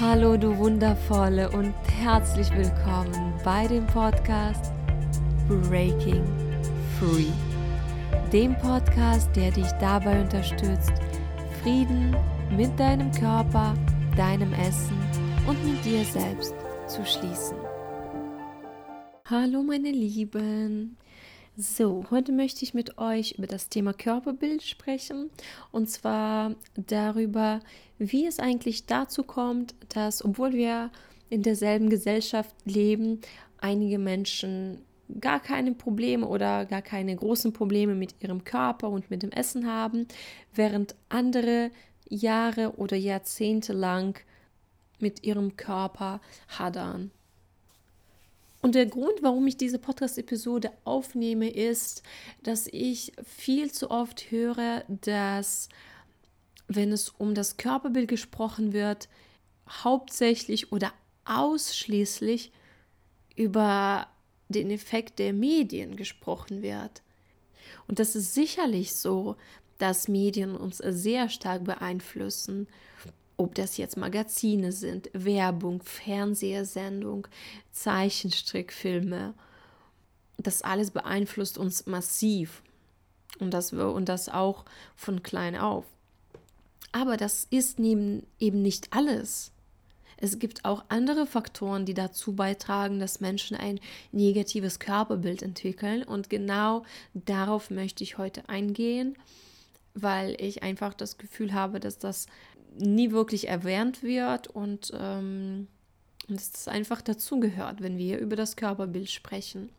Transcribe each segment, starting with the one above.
Hallo du wundervolle und herzlich willkommen bei dem Podcast Breaking Free. Dem Podcast, der dich dabei unterstützt, Frieden mit deinem Körper, deinem Essen und mit dir selbst zu schließen. Hallo meine Lieben, so, heute möchte ich mit euch über das Thema Körperbild sprechen und zwar darüber, wie es eigentlich dazu kommt, dass obwohl wir in derselben Gesellschaft leben, einige Menschen gar keine Probleme oder gar keine großen Probleme mit ihrem Körper und mit dem Essen haben, während andere Jahre oder Jahrzehnte lang mit ihrem Körper hadern. Und der Grund, warum ich diese Podcast-Episode aufnehme, ist, dass ich viel zu oft höre, dass wenn es um das Körperbild gesprochen wird, hauptsächlich oder ausschließlich über den Effekt der Medien gesprochen wird. Und das ist sicherlich so, dass Medien uns sehr stark beeinflussen ob das jetzt Magazine sind, Werbung, Fernsehsendung, Zeichenstrickfilme, das alles beeinflusst uns massiv und das, und das auch von klein auf. Aber das ist eben nicht alles. Es gibt auch andere Faktoren, die dazu beitragen, dass Menschen ein negatives Körperbild entwickeln. Und genau darauf möchte ich heute eingehen, weil ich einfach das Gefühl habe, dass das nie wirklich erwähnt wird und ähm, dass das einfach dazugehört, wenn wir über das Körperbild sprechen.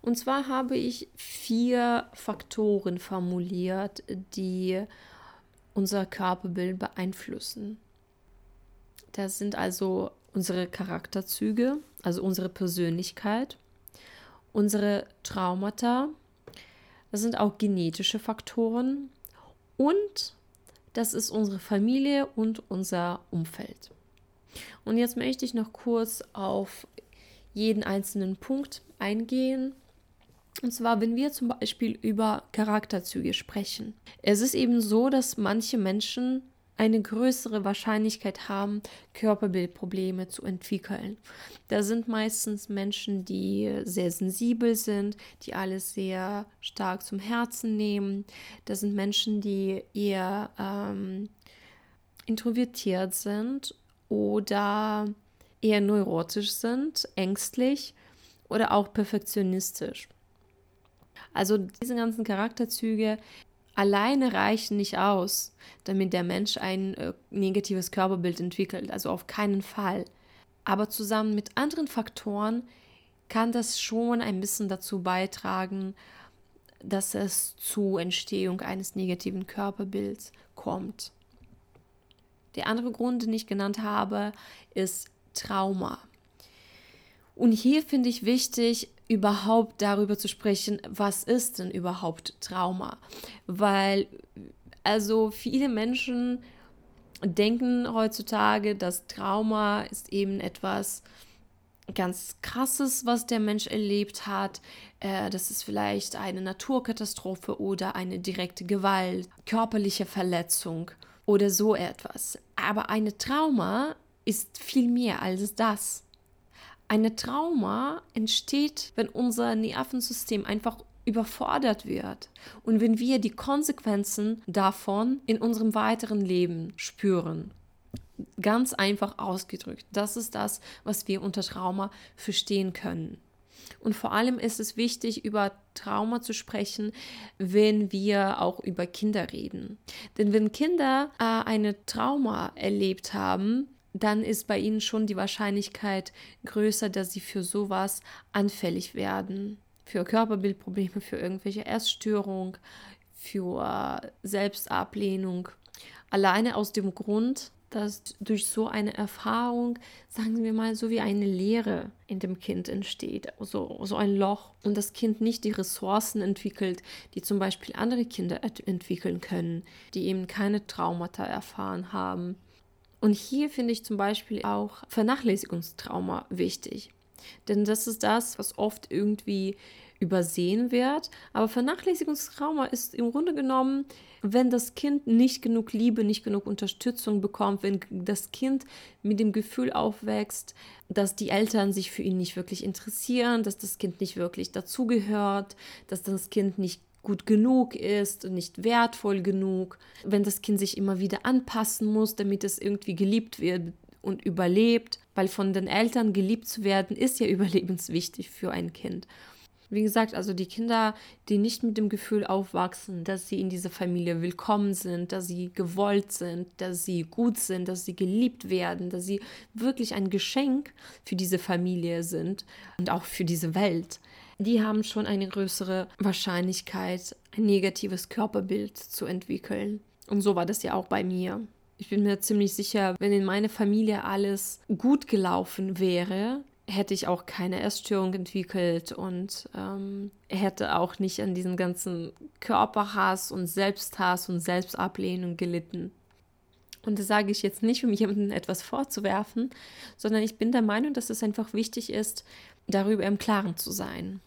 Und zwar habe ich vier Faktoren formuliert, die unser Körperbild beeinflussen. Das sind also unsere Charakterzüge, also unsere Persönlichkeit, unsere Traumata, das sind auch genetische Faktoren und das ist unsere Familie und unser Umfeld. Und jetzt möchte ich noch kurz auf jeden einzelnen Punkt eingehen. Und zwar, wenn wir zum Beispiel über Charakterzüge sprechen. Es ist eben so, dass manche Menschen eine größere Wahrscheinlichkeit haben, Körperbildprobleme zu entwickeln. Da sind meistens Menschen, die sehr sensibel sind, die alles sehr stark zum Herzen nehmen. Da sind Menschen, die eher ähm, introvertiert sind oder eher neurotisch sind, ängstlich oder auch perfektionistisch. Also diese ganzen Charakterzüge alleine reichen nicht aus, damit der Mensch ein äh, negatives Körperbild entwickelt, also auf keinen Fall. Aber zusammen mit anderen Faktoren kann das schon ein bisschen dazu beitragen, dass es zu Entstehung eines negativen Körperbilds kommt. Der andere Grund, den ich genannt habe, ist Trauma. Und hier finde ich wichtig, überhaupt darüber zu sprechen, was ist denn überhaupt Trauma? Weil also viele Menschen denken heutzutage, dass Trauma ist eben etwas ganz Krasses, was der Mensch erlebt hat. Äh, das ist vielleicht eine Naturkatastrophe oder eine direkte Gewalt, körperliche Verletzung oder so etwas. Aber eine Trauma ist viel mehr als das. Eine Trauma entsteht, wenn unser Nervensystem einfach überfordert wird und wenn wir die Konsequenzen davon in unserem weiteren Leben spüren. Ganz einfach ausgedrückt. Das ist das, was wir unter Trauma verstehen können. Und vor allem ist es wichtig, über Trauma zu sprechen, wenn wir auch über Kinder reden. Denn wenn Kinder äh, eine Trauma erlebt haben, dann ist bei ihnen schon die Wahrscheinlichkeit größer, dass sie für sowas anfällig werden. Für Körperbildprobleme, für irgendwelche Essstörung, für Selbstablehnung. Alleine aus dem Grund, dass durch so eine Erfahrung, sagen wir mal, so wie eine Leere in dem Kind entsteht, so, so ein Loch und das Kind nicht die Ressourcen entwickelt, die zum Beispiel andere Kinder entwickeln können, die eben keine Traumata erfahren haben. Und hier finde ich zum Beispiel auch Vernachlässigungstrauma wichtig. Denn das ist das, was oft irgendwie übersehen wird. Aber Vernachlässigungstrauma ist im Grunde genommen, wenn das Kind nicht genug Liebe, nicht genug Unterstützung bekommt, wenn das Kind mit dem Gefühl aufwächst, dass die Eltern sich für ihn nicht wirklich interessieren, dass das Kind nicht wirklich dazugehört, dass das Kind nicht gut genug ist und nicht wertvoll genug, wenn das Kind sich immer wieder anpassen muss, damit es irgendwie geliebt wird und überlebt, weil von den Eltern geliebt zu werden ist ja überlebenswichtig für ein Kind. Wie gesagt, also die Kinder, die nicht mit dem Gefühl aufwachsen, dass sie in dieser Familie willkommen sind, dass sie gewollt sind, dass sie gut sind, dass sie geliebt werden, dass sie wirklich ein Geschenk für diese Familie sind und auch für diese Welt, die haben schon eine größere Wahrscheinlichkeit, ein negatives Körperbild zu entwickeln. Und so war das ja auch bei mir. Ich bin mir ziemlich sicher, wenn in meiner Familie alles gut gelaufen wäre, hätte ich auch keine Essstörung entwickelt und ähm, hätte auch nicht an diesen ganzen Körperhass und Selbsthass und Selbstablehnung gelitten. Und das sage ich jetzt nicht, um jemandem etwas vorzuwerfen, sondern ich bin der Meinung, dass es einfach wichtig ist, darüber im Klaren zu sein.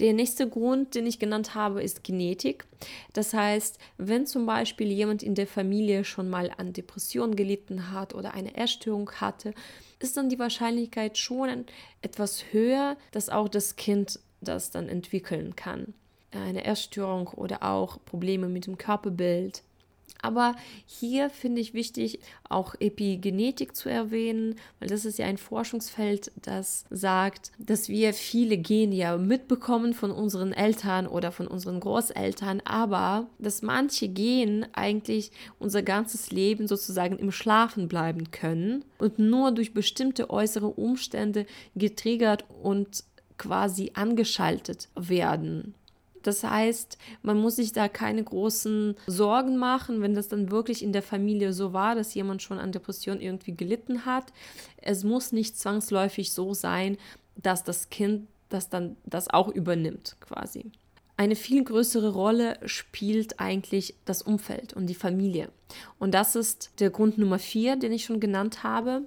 Der nächste Grund, den ich genannt habe, ist Genetik. Das heißt, wenn zum Beispiel jemand in der Familie schon mal an Depressionen gelitten hat oder eine Erstörung hatte, ist dann die Wahrscheinlichkeit schon etwas höher, dass auch das Kind das dann entwickeln kann. Eine Erstörung oder auch Probleme mit dem Körperbild aber hier finde ich wichtig, auch Epigenetik zu erwähnen, weil das ist ja ein Forschungsfeld, das sagt, dass wir viele Gene ja mitbekommen von unseren Eltern oder von unseren Großeltern, aber dass manche Gene eigentlich unser ganzes Leben sozusagen im Schlafen bleiben können und nur durch bestimmte äußere Umstände getriggert und quasi angeschaltet werden. Das heißt, man muss sich da keine großen Sorgen machen, wenn das dann wirklich in der Familie so war, dass jemand schon an Depression irgendwie gelitten hat. Es muss nicht zwangsläufig so sein, dass das Kind das dann das auch übernimmt quasi. Eine viel größere Rolle spielt eigentlich das Umfeld und die Familie. Und das ist der Grund Nummer vier, den ich schon genannt habe.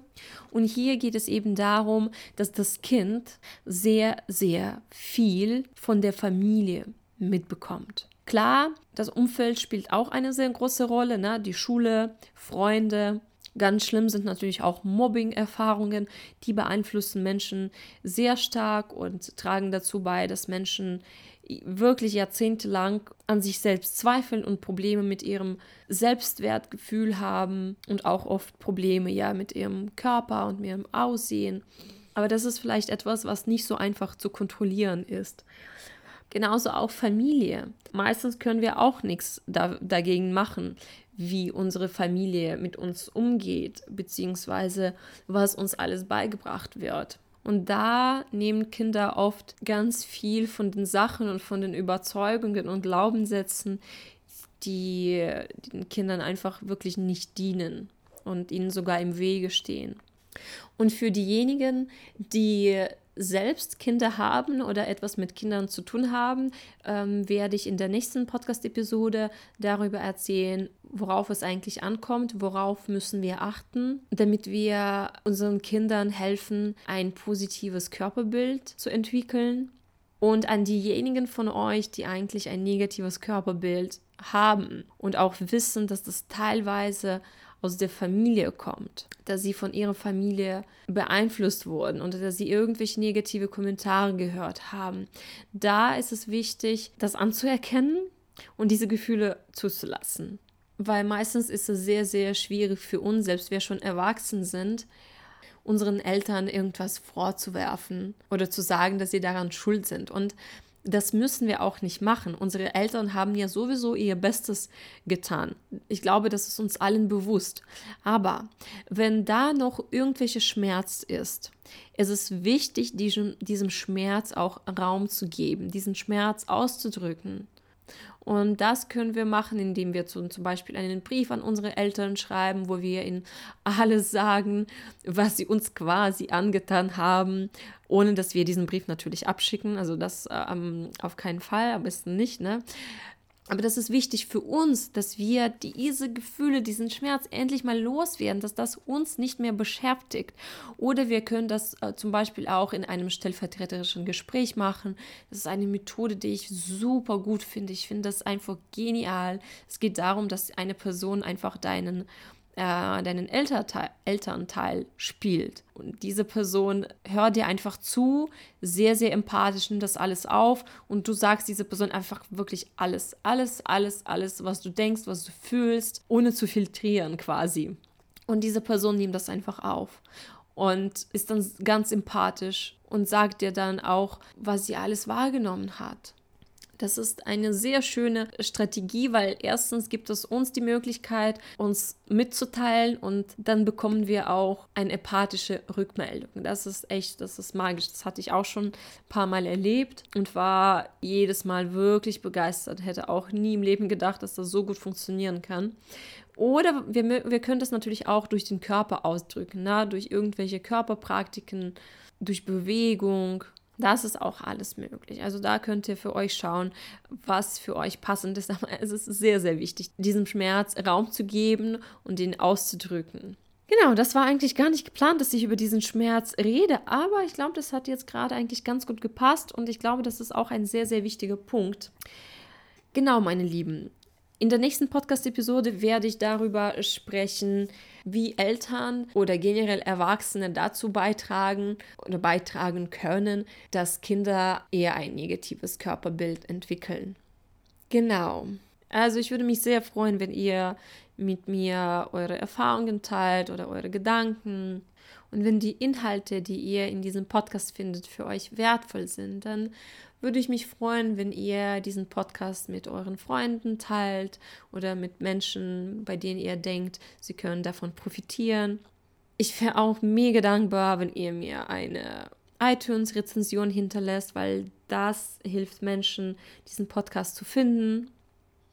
Und hier geht es eben darum, dass das Kind sehr, sehr viel von der Familie mitbekommt. Klar, das Umfeld spielt auch eine sehr große Rolle, ne? die Schule, Freunde. Ganz schlimm sind natürlich auch Mobbing-Erfahrungen, die beeinflussen Menschen sehr stark und tragen dazu bei, dass Menschen wirklich jahrzehntelang an sich selbst zweifeln und Probleme mit ihrem Selbstwertgefühl haben und auch oft Probleme ja mit ihrem Körper und mit ihrem Aussehen. Aber das ist vielleicht etwas, was nicht so einfach zu kontrollieren ist. Genauso auch Familie. Meistens können wir auch nichts da, dagegen machen, wie unsere Familie mit uns umgeht, beziehungsweise was uns alles beigebracht wird. Und da nehmen Kinder oft ganz viel von den Sachen und von den Überzeugungen und Glaubenssätzen, die den Kindern einfach wirklich nicht dienen und ihnen sogar im Wege stehen. Und für diejenigen, die selbst Kinder haben oder etwas mit Kindern zu tun haben, ähm, werde ich in der nächsten Podcast-Episode darüber erzählen, worauf es eigentlich ankommt, worauf müssen wir achten, damit wir unseren Kindern helfen, ein positives Körperbild zu entwickeln. Und an diejenigen von euch, die eigentlich ein negatives Körperbild haben und auch wissen, dass das teilweise aus der Familie kommt, dass sie von ihrer Familie beeinflusst wurden und dass sie irgendwelche negative Kommentare gehört haben. Da ist es wichtig, das anzuerkennen und diese Gefühle zuzulassen. Weil meistens ist es sehr, sehr schwierig für uns, selbst wir schon erwachsen sind, unseren Eltern irgendwas vorzuwerfen oder zu sagen, dass sie daran schuld sind. Und das müssen wir auch nicht machen. Unsere Eltern haben ja sowieso ihr Bestes getan. Ich glaube, das ist uns allen bewusst. Aber wenn da noch irgendwelche Schmerz ist, ist es wichtig, diesem, diesem Schmerz auch Raum zu geben, diesen Schmerz auszudrücken. Und das können wir machen, indem wir zum, Beispiel einen Brief an unsere Eltern schreiben, wo wir ihnen alles sagen, was sie uns quasi angetan haben, ohne dass wir diesen Brief natürlich abschicken. Also das ähm, auf keinen Fall, am besten nicht, ne? Aber das ist wichtig für uns, dass wir diese Gefühle, diesen Schmerz endlich mal loswerden, dass das uns nicht mehr beschäftigt. Oder wir können das äh, zum Beispiel auch in einem stellvertreterischen Gespräch machen. Das ist eine Methode, die ich super gut finde. Ich finde das einfach genial. Es geht darum, dass eine Person einfach deinen äh, deinen Elternteil, Elternteil spielt. Und diese Person hört dir einfach zu, sehr, sehr empathisch, nimmt das alles auf und du sagst dieser Person einfach wirklich alles, alles, alles, alles, was du denkst, was du fühlst, ohne zu filtrieren quasi. Und diese Person nimmt das einfach auf und ist dann ganz empathisch und sagt dir dann auch, was sie alles wahrgenommen hat. Das ist eine sehr schöne Strategie, weil erstens gibt es uns die Möglichkeit, uns mitzuteilen und dann bekommen wir auch eine empathische Rückmeldung. Das ist echt, das ist magisch. Das hatte ich auch schon ein paar Mal erlebt und war jedes Mal wirklich begeistert. Hätte auch nie im Leben gedacht, dass das so gut funktionieren kann. Oder wir, wir können das natürlich auch durch den Körper ausdrücken, na? durch irgendwelche Körperpraktiken, durch Bewegung, das ist auch alles möglich. Also da könnt ihr für euch schauen, was für euch passend ist. Aber es ist sehr, sehr wichtig, diesem Schmerz Raum zu geben und ihn auszudrücken. Genau, das war eigentlich gar nicht geplant, dass ich über diesen Schmerz rede, aber ich glaube, das hat jetzt gerade eigentlich ganz gut gepasst und ich glaube, das ist auch ein sehr, sehr wichtiger Punkt. Genau, meine Lieben. In der nächsten Podcast-Episode werde ich darüber sprechen, wie Eltern oder generell Erwachsene dazu beitragen oder beitragen können, dass Kinder eher ein negatives Körperbild entwickeln. Genau. Also ich würde mich sehr freuen, wenn ihr mit mir eure Erfahrungen teilt oder eure Gedanken. Und wenn die Inhalte, die ihr in diesem Podcast findet, für euch wertvoll sind, dann würde ich mich freuen, wenn ihr diesen Podcast mit euren Freunden teilt oder mit Menschen, bei denen ihr denkt, sie können davon profitieren. Ich wäre auch mega dankbar, wenn ihr mir eine iTunes-Rezension hinterlässt, weil das hilft Menschen, diesen Podcast zu finden.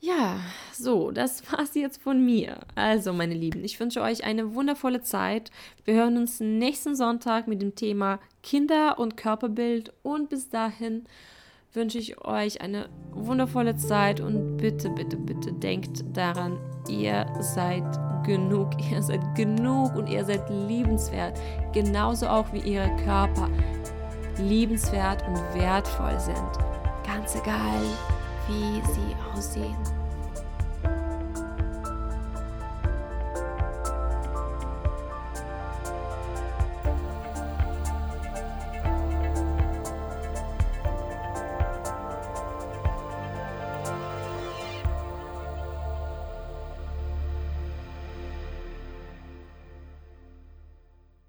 Ja, so, das war's jetzt von mir. Also, meine Lieben, ich wünsche euch eine wundervolle Zeit. Wir hören uns nächsten Sonntag mit dem Thema Kinder und Körperbild und bis dahin wünsche ich euch eine wundervolle Zeit und bitte, bitte, bitte denkt daran, ihr seid genug, ihr seid genug und ihr seid liebenswert, genauso auch wie ihre Körper liebenswert und wertvoll sind. Ganz egal, wie sie aussehen.